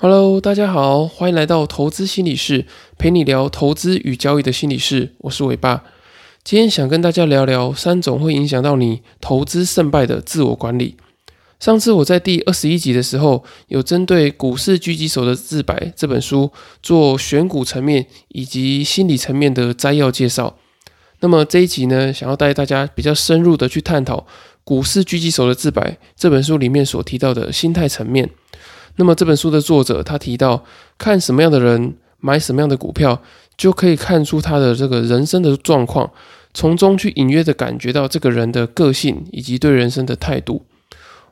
Hello，大家好，欢迎来到投资心理室，陪你聊投资与交易的心理室。我是伟爸，今天想跟大家聊聊三种会影响到你投资胜败的自我管理。上次我在第二十一集的时候，有针对《股市狙击手的自白》这本书做选股层面以及心理层面的摘要介绍。那么这一集呢，想要带大家比较深入的去探讨《股市狙击手的自白》这本书里面所提到的心态层面。那么这本书的作者他提到，看什么样的人买什么样的股票，就可以看出他的这个人生的状况，从中去隐约的感觉到这个人的个性以及对人生的态度。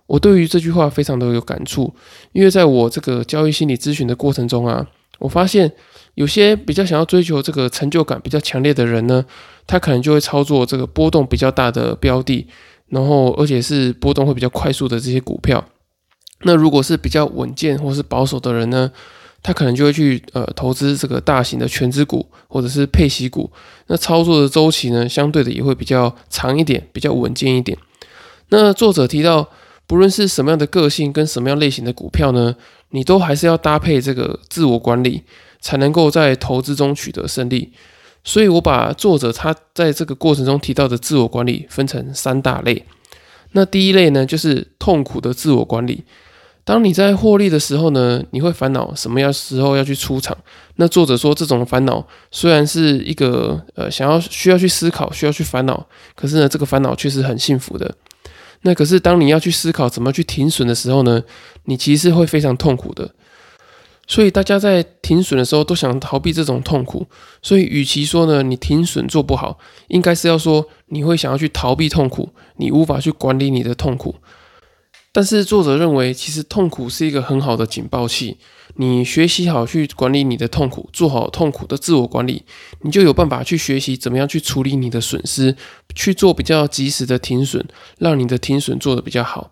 我对于这句话非常的有感触，因为在我这个交易心理咨询的过程中啊，我发现有些比较想要追求这个成就感比较强烈的人呢，他可能就会操作这个波动比较大的标的，然后而且是波动会比较快速的这些股票。那如果是比较稳健或是保守的人呢，他可能就会去呃投资这个大型的全资股或者是配息股，那操作的周期呢，相对的也会比较长一点，比较稳健一点。那作者提到。不论是什么样的个性跟什么样类型的股票呢，你都还是要搭配这个自我管理，才能够在投资中取得胜利。所以我把作者他在这个过程中提到的自我管理分成三大类。那第一类呢，就是痛苦的自我管理。当你在获利的时候呢，你会烦恼什么样时候要去出场？那作者说，这种烦恼虽然是一个呃想要需要去思考、需要去烦恼，可是呢，这个烦恼却是很幸福的。那可是当你要去思考怎么去停损的时候呢，你其实是会非常痛苦的。所以大家在停损的时候都想逃避这种痛苦。所以与其说呢你停损做不好，应该是要说你会想要去逃避痛苦，你无法去管理你的痛苦。但是作者认为，其实痛苦是一个很好的警报器。你学习好去管理你的痛苦，做好痛苦的自我管理，你就有办法去学习怎么样去处理你的损失，去做比较及时的停损，让你的停损做得比较好。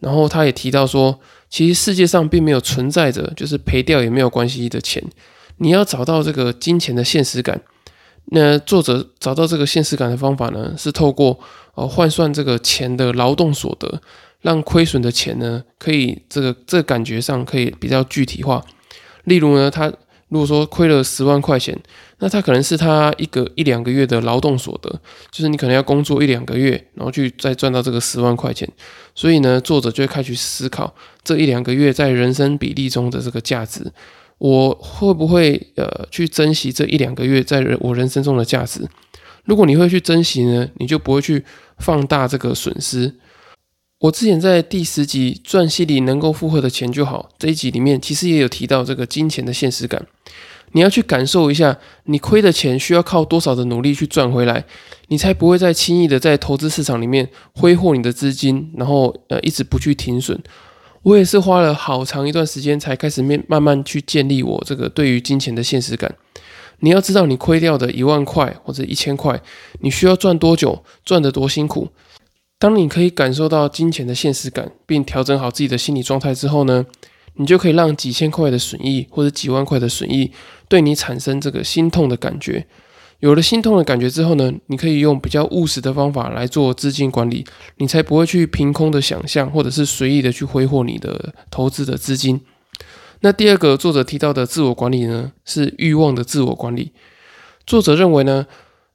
然后他也提到说，其实世界上并没有存在着就是赔掉也没有关系的钱。你要找到这个金钱的现实感。那作者找到这个现实感的方法呢，是透过呃换算这个钱的劳动所得。让亏损的钱呢，可以这个这感觉上可以比较具体化。例如呢，他如果说亏了十万块钱，那他可能是他一个一两个月的劳动所得，就是你可能要工作一两个月，然后去再赚到这个十万块钱。所以呢，作者就会开始思考这一两个月在人生比例中的这个价值，我会不会呃去珍惜这一两个月在我人生中的价值？如果你会去珍惜呢，你就不会去放大这个损失。我之前在第十集赚息里能够负荷的钱就好这一集里面，其实也有提到这个金钱的现实感。你要去感受一下，你亏的钱需要靠多少的努力去赚回来，你才不会再轻易的在投资市场里面挥霍你的资金，然后呃一直不去停损。我也是花了好长一段时间才开始面慢慢去建立我这个对于金钱的现实感。你要知道，你亏掉的一万块或者一千块，你需要赚多久，赚得多辛苦。当你可以感受到金钱的现实感，并调整好自己的心理状态之后呢，你就可以让几千块的损益或者几万块的损益对你产生这个心痛的感觉。有了心痛的感觉之后呢，你可以用比较务实的方法来做资金管理，你才不会去凭空的想象或者是随意的去挥霍你的投资的资金。那第二个作者提到的自我管理呢，是欲望的自我管理。作者认为呢，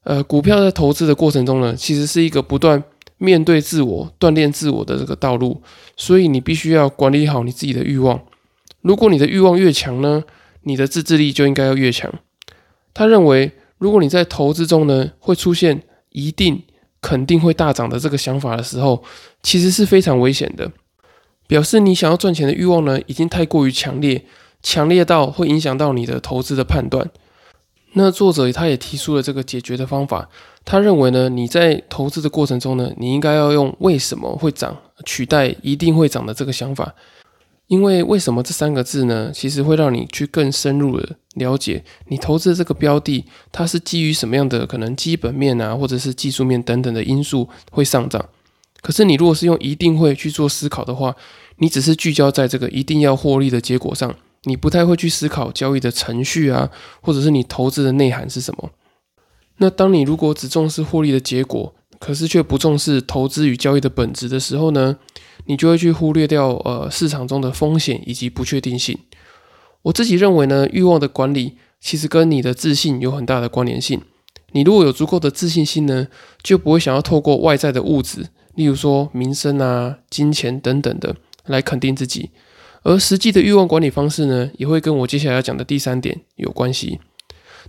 呃，股票在投资的过程中呢，其实是一个不断。面对自我锻炼自我的这个道路，所以你必须要管理好你自己的欲望。如果你的欲望越强呢，你的自制力就应该要越强。他认为，如果你在投资中呢会出现一定肯定会大涨的这个想法的时候，其实是非常危险的，表示你想要赚钱的欲望呢已经太过于强烈，强烈到会影响到你的投资的判断。那作者他也提出了这个解决的方法。他认为呢，你在投资的过程中呢，你应该要用“为什么会涨”取代“一定会涨”的这个想法，因为“为什么”这三个字呢，其实会让你去更深入的了解你投资的这个标的，它是基于什么样的可能基本面啊，或者是技术面等等的因素会上涨。可是你如果是用“一定会”去做思考的话，你只是聚焦在这个一定要获利的结果上，你不太会去思考交易的程序啊，或者是你投资的内涵是什么。那当你如果只重视获利的结果，可是却不重视投资与交易的本质的时候呢，你就会去忽略掉呃市场中的风险以及不确定性。我自己认为呢，欲望的管理其实跟你的自信有很大的关联性。你如果有足够的自信心呢，就不会想要透过外在的物质，例如说名声啊、金钱等等的来肯定自己。而实际的欲望管理方式呢，也会跟我接下来要讲的第三点有关系。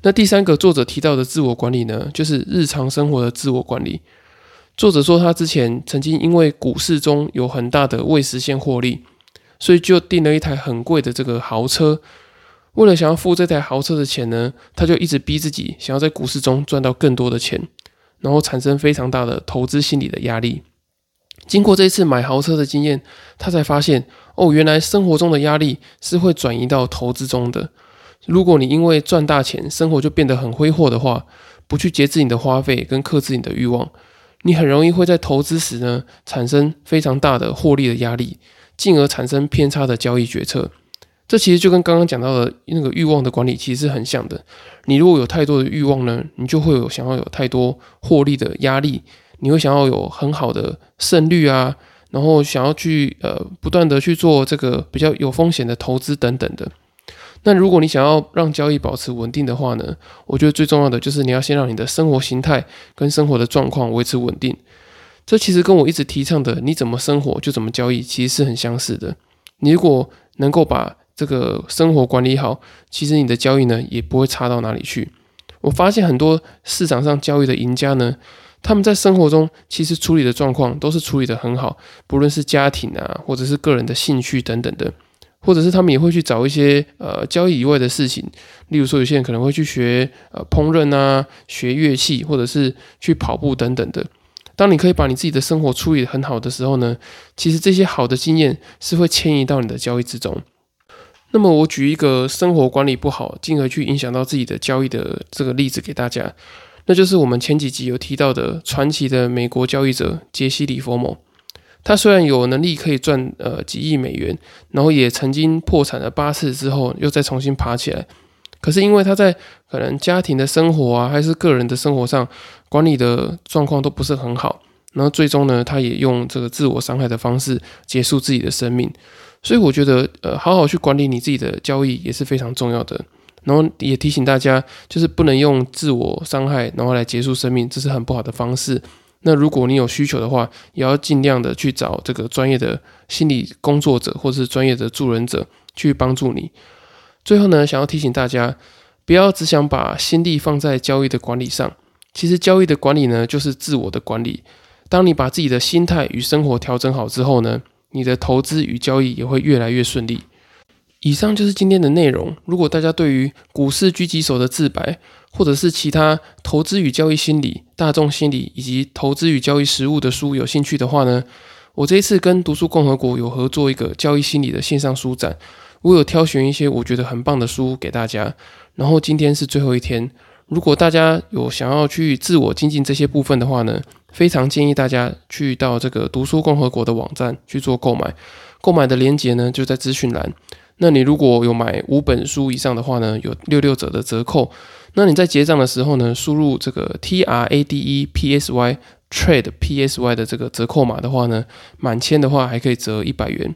那第三个作者提到的自我管理呢，就是日常生活的自我管理。作者说，他之前曾经因为股市中有很大的未实现获利，所以就订了一台很贵的这个豪车。为了想要付这台豪车的钱呢，他就一直逼自己想要在股市中赚到更多的钱，然后产生非常大的投资心理的压力。经过这一次买豪车的经验，他才发现哦，原来生活中的压力是会转移到投资中的。如果你因为赚大钱，生活就变得很挥霍的话，不去节制你的花费跟克制你的欲望。你很容易会在投资时呢产生非常大的获利的压力，进而产生偏差的交易决策。这其实就跟刚刚讲到的那个欲望的管理其实是很像的。你如果有太多的欲望呢，你就会有想要有太多获利的压力，你会想要有很好的胜率啊，然后想要去呃不断的去做这个比较有风险的投资等等的。那如果你想要让交易保持稳定的话呢，我觉得最重要的就是你要先让你的生活形态跟生活的状况维持稳定。这其实跟我一直提倡的“你怎么生活就怎么交易”其实是很相似的。你如果能够把这个生活管理好，其实你的交易呢也不会差到哪里去。我发现很多市场上交易的赢家呢，他们在生活中其实处理的状况都是处理的很好，不论是家庭啊，或者是个人的兴趣等等的。或者是他们也会去找一些呃交易以外的事情，例如说有些人可能会去学呃烹饪啊、学乐器，或者是去跑步等等的。当你可以把你自己的生活处理很好的时候呢，其实这些好的经验是会迁移到你的交易之中。那么我举一个生活管理不好，进而去影响到自己的交易的这个例子给大家，那就是我们前几集有提到的传奇的美国交易者杰西·里佛蒙。他虽然有能力可以赚呃几亿美元，然后也曾经破产了八次之后又再重新爬起来，可是因为他在可能家庭的生活啊，还是个人的生活上管理的状况都不是很好，然后最终呢，他也用这个自我伤害的方式结束自己的生命。所以我觉得呃，好好去管理你自己的交易也是非常重要的。然后也提醒大家，就是不能用自我伤害然后来结束生命，这是很不好的方式。那如果你有需求的话，也要尽量的去找这个专业的心理工作者或是专业的助人者去帮助你。最后呢，想要提醒大家，不要只想把心力放在交易的管理上。其实交易的管理呢，就是自我的管理。当你把自己的心态与生活调整好之后呢，你的投资与交易也会越来越顺利。以上就是今天的内容。如果大家对于股市狙击手的自白，或者是其他投资与交易心理、大众心理以及投资与交易实务的书有兴趣的话呢，我这一次跟读书共和国有合作一个交易心理的线上书展，我有挑选一些我觉得很棒的书给大家。然后今天是最后一天，如果大家有想要去自我精进这些部分的话呢，非常建议大家去到这个读书共和国的网站去做购买，购买的链接呢就在资讯栏。那你如果有买五本书以上的话呢，有六六折的折扣。那你在结账的时候呢，输入这个 T R A D E P S Y Trade P S Y 的这个折扣码的话呢，满千的话还可以折一百元。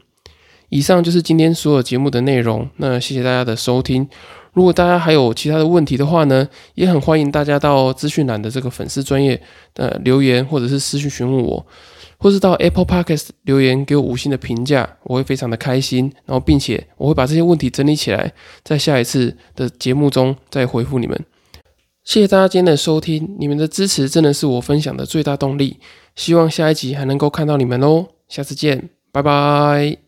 以上就是今天所有节目的内容。那谢谢大家的收听。如果大家还有其他的问题的话呢，也很欢迎大家到资讯栏的这个粉丝专业呃留言，或者是私信询问我。或是到 Apple Podcast 留言给我五星的评价，我会非常的开心。然后，并且我会把这些问题整理起来，在下一次的节目中再回复你们。谢谢大家今天的收听，你们的支持真的是我分享的最大动力。希望下一集还能够看到你们哦，下次见，拜拜。